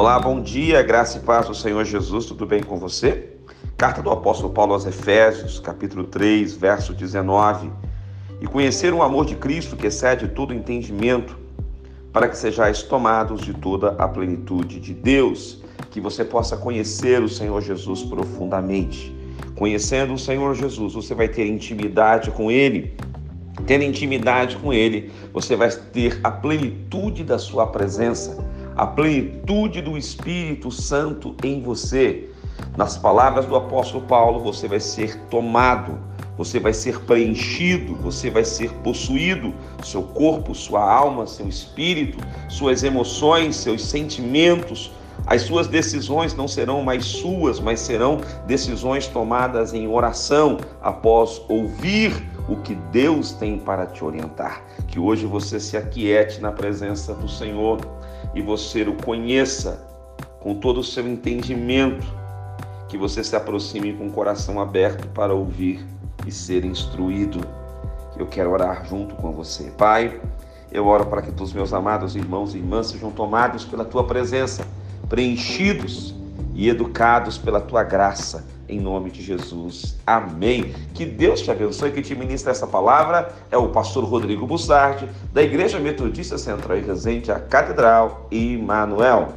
Olá, bom dia, graça e paz do Senhor Jesus, tudo bem com você? Carta do apóstolo Paulo aos Efésios, capítulo 3, verso 19. E conhecer o amor de Cristo que excede todo entendimento, para que sejais tomados de toda a plenitude de Deus, que você possa conhecer o Senhor Jesus profundamente. Conhecendo o Senhor Jesus, você vai ter intimidade com Ele. Tendo intimidade com Ele, você vai ter a plenitude da Sua presença a plenitude do Espírito Santo em você. Nas palavras do apóstolo Paulo, você vai ser tomado, você vai ser preenchido, você vai ser possuído, seu corpo, sua alma, seu espírito, suas emoções, seus sentimentos, as suas decisões não serão mais suas, mas serão decisões tomadas em oração após ouvir o que Deus tem para te orientar. Que hoje você se aquiete na presença do Senhor e você o conheça com todo o seu entendimento, que você se aproxime com o coração aberto para ouvir e ser instruído. Eu quero orar junto com você. Pai, eu oro para que todos meus amados irmãos e irmãs sejam tomados pela tua presença, preenchidos e educados pela tua graça em nome de Jesus. Amém. Que Deus te abençoe, que te ministra essa palavra é o pastor Rodrigo Bussardi, da Igreja Metodista Central e Resende, a Catedral Emmanuel.